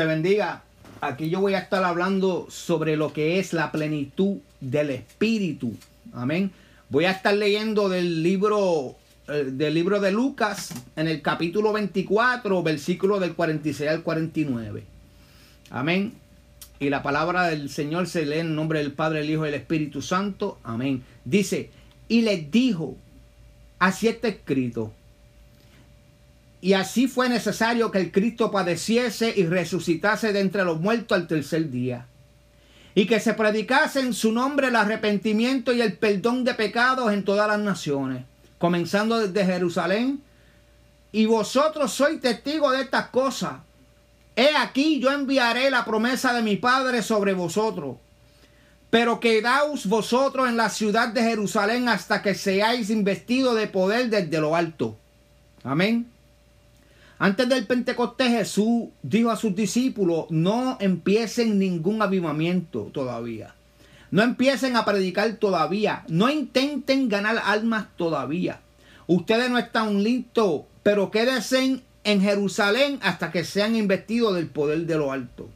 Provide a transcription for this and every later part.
Te bendiga. Aquí yo voy a estar hablando sobre lo que es la plenitud del Espíritu. Amén. Voy a estar leyendo del libro eh, del libro de Lucas en el capítulo 24, versículo del 46 al 49. Amén. Y la palabra del Señor se lee en nombre del Padre, el Hijo y el Espíritu Santo. Amén. Dice, y les dijo, así está escrito. Y así fue necesario que el Cristo padeciese y resucitase de entre los muertos al tercer día. Y que se predicase en su nombre el arrepentimiento y el perdón de pecados en todas las naciones, comenzando desde Jerusalén. Y vosotros sois testigos de estas cosas. He aquí yo enviaré la promesa de mi Padre sobre vosotros. Pero quedaos vosotros en la ciudad de Jerusalén hasta que seáis investidos de poder desde lo alto. Amén. Antes del Pentecostés Jesús dijo a sus discípulos, no empiecen ningún avivamiento todavía. No empiecen a predicar todavía. No intenten ganar almas todavía. Ustedes no están listos, pero quédense en Jerusalén hasta que sean investidos del poder de lo alto.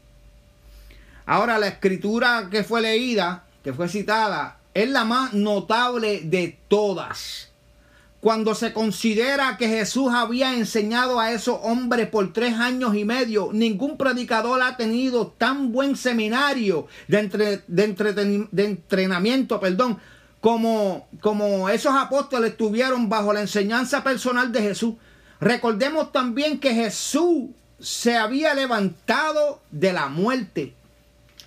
Ahora, la escritura que fue leída, que fue citada, es la más notable de todas. Cuando se considera que Jesús había enseñado a esos hombres por tres años y medio, ningún predicador ha tenido tan buen seminario de, de entrenamiento, perdón, como, como esos apóstoles tuvieron bajo la enseñanza personal de Jesús. Recordemos también que Jesús se había levantado de la muerte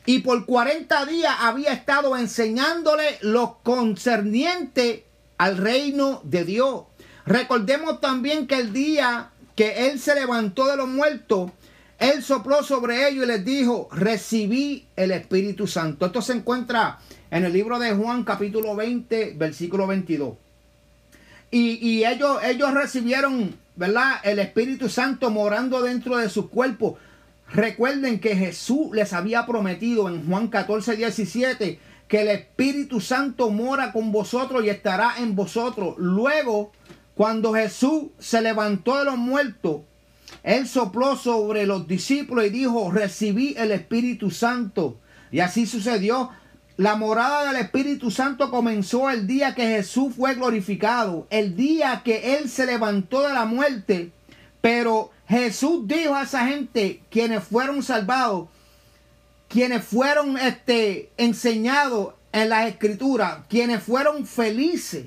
y por 40 días había estado enseñándole lo concerniente al reino de Dios. Recordemos también que el día que él se levantó de los muertos, él sopló sobre ellos y les dijo, recibí el Espíritu Santo. Esto se encuentra en el libro de Juan capítulo 20, versículo 22. Y, y ellos, ellos recibieron, ¿verdad? El Espíritu Santo morando dentro de sus cuerpos. Recuerden que Jesús les había prometido en Juan 14, 17 que el Espíritu Santo mora con vosotros y estará en vosotros. Luego, cuando Jesús se levantó de los muertos, él sopló sobre los discípulos y dijo, recibí el Espíritu Santo. Y así sucedió. La morada del Espíritu Santo comenzó el día que Jesús fue glorificado, el día que Él se levantó de la muerte. Pero Jesús dijo a esa gente, quienes fueron salvados, quienes fueron este, enseñados en las escrituras, quienes fueron felices,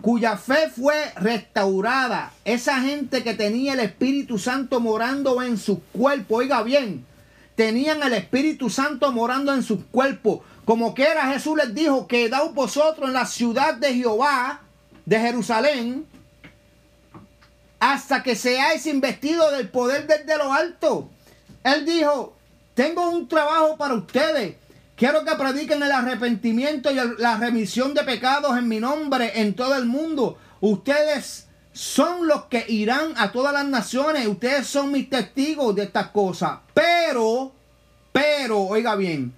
cuya fe fue restaurada, esa gente que tenía el Espíritu Santo morando en su cuerpo, oiga bien, tenían el Espíritu Santo morando en su cuerpo, como que era Jesús les dijo, quedaos vosotros en la ciudad de Jehová, de Jerusalén, hasta que seáis investidos del poder desde lo alto. Él dijo, tengo un trabajo para ustedes. Quiero que prediquen el arrepentimiento y la remisión de pecados en mi nombre en todo el mundo. Ustedes son los que irán a todas las naciones. Ustedes son mis testigos de estas cosas. Pero, pero, oiga bien,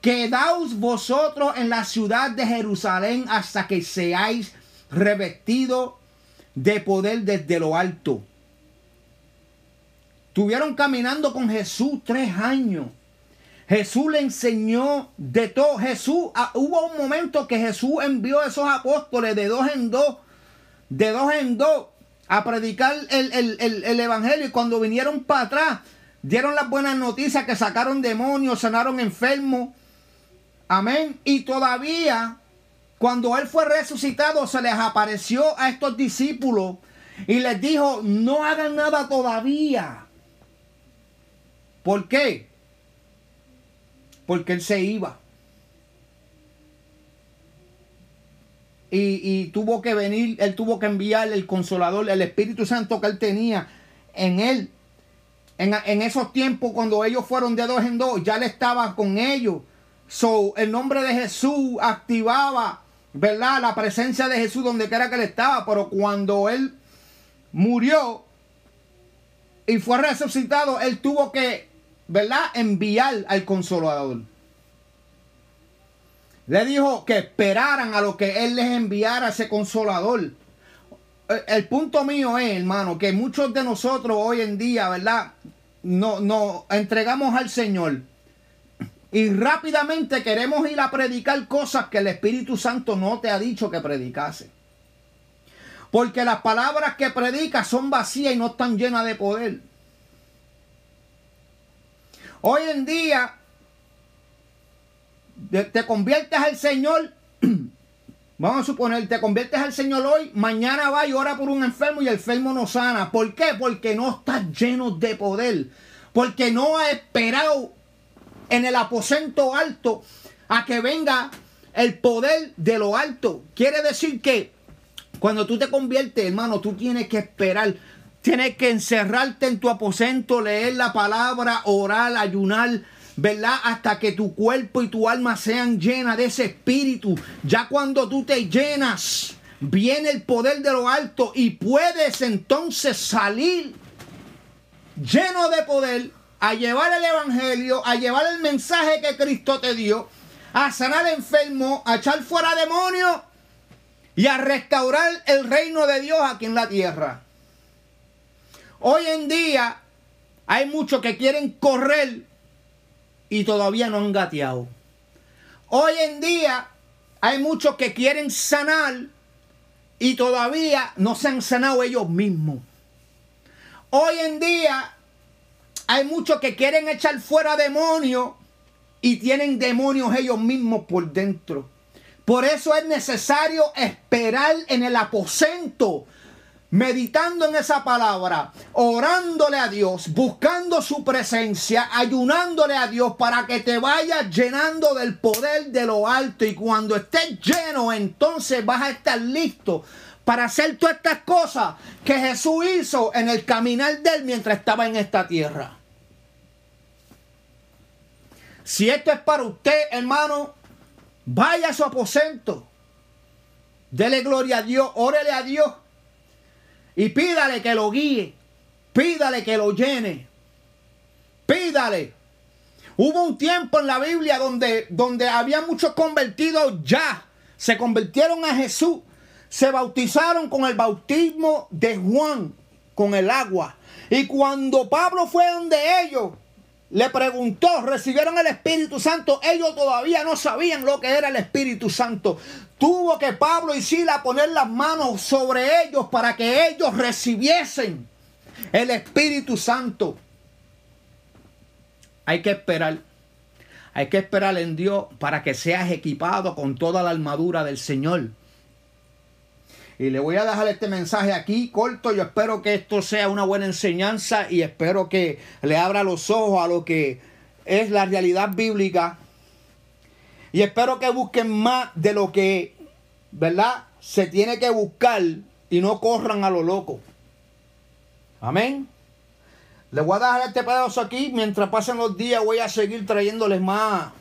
quedaos vosotros en la ciudad de Jerusalén hasta que seáis revestidos de poder desde lo alto. Tuvieron caminando con Jesús tres años. Jesús le enseñó de todo. Jesús, ah, hubo un momento que Jesús envió a esos apóstoles de dos en dos, de dos en dos, a predicar el, el evangelio. Y cuando vinieron para atrás, dieron las buenas noticias que sacaron demonios, sanaron enfermos. Amén. Y todavía cuando él fue resucitado, se les apareció a estos discípulos y les dijo, no hagan nada todavía. ¿Por qué? Porque él se iba. Y, tuvo que venir, él tuvo que enviar el consolador, el Espíritu Santo que él tenía en él. En, en esos tiempos, cuando ellos fueron de dos en dos, ya él estaba con ellos. So, el nombre de Jesús activaba ¿verdad? La presencia de Jesús donde quiera que él estaba, pero cuando él murió y fue resucitado, él tuvo que, ¿verdad? Enviar al consolador. Le dijo que esperaran a lo que él les enviara ese consolador. El punto mío es, hermano, que muchos de nosotros hoy en día, ¿verdad? no, no entregamos al Señor y rápidamente queremos ir a predicar cosas que el Espíritu Santo no te ha dicho que predicase. Porque las palabras que predicas son vacías y no están llenas de poder. Hoy en día te conviertes al Señor. Vamos a suponer, te conviertes al Señor hoy, mañana va y ora por un enfermo y el enfermo no sana. ¿Por qué? Porque no estás lleno de poder. Porque no ha esperado en el aposento alto a que venga el poder de lo alto. Quiere decir que cuando tú te conviertes, hermano, tú tienes que esperar. Tienes que encerrarte en tu aposento, leer la palabra, orar, ayunar, ¿verdad? Hasta que tu cuerpo y tu alma sean llenas de ese espíritu. Ya cuando tú te llenas, viene el poder de lo alto y puedes entonces salir lleno de poder a llevar el evangelio, a llevar el mensaje que Cristo te dio, a sanar enfermo, a echar fuera demonios y a restaurar el reino de Dios aquí en la tierra. Hoy en día hay muchos que quieren correr y todavía no han gateado. Hoy en día hay muchos que quieren sanar y todavía no se han sanado ellos mismos. Hoy en día hay muchos que quieren echar fuera demonios y tienen demonios ellos mismos por dentro. Por eso es necesario esperar en el aposento, meditando en esa palabra, orándole a Dios, buscando su presencia, ayunándole a Dios para que te vayas llenando del poder de lo alto. Y cuando estés lleno, entonces vas a estar listo para hacer todas estas cosas que Jesús hizo en el caminar de él mientras estaba en esta tierra. Si esto es para usted, hermano, vaya a su aposento. Dele gloria a Dios, órele a Dios y pídale que lo guíe, pídale que lo llene, pídale. Hubo un tiempo en la Biblia donde, donde había muchos convertidos ya, se convirtieron a Jesús, se bautizaron con el bautismo de Juan, con el agua. Y cuando Pablo fue donde ellos, le preguntó, recibieron el Espíritu Santo. Ellos todavía no sabían lo que era el Espíritu Santo. Tuvo que Pablo y Sila poner las manos sobre ellos para que ellos recibiesen el Espíritu Santo. Hay que esperar. Hay que esperar en Dios para que seas equipado con toda la armadura del Señor. Y le voy a dejar este mensaje aquí corto. Yo espero que esto sea una buena enseñanza y espero que le abra los ojos a lo que es la realidad bíblica. Y espero que busquen más de lo que, ¿verdad? Se tiene que buscar y no corran a lo loco. Amén. Le voy a dejar este pedazo aquí. Mientras pasen los días voy a seguir trayéndoles más,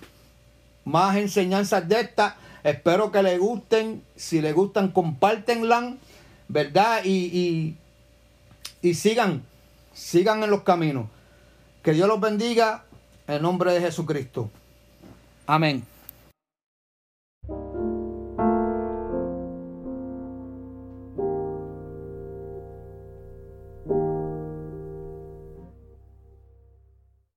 más enseñanzas de estas. Espero que les gusten. Si les gustan, compártenla, ¿verdad? Y, y, sigan, sigan en los caminos. Que Dios los bendiga en nombre de Jesucristo. Amén.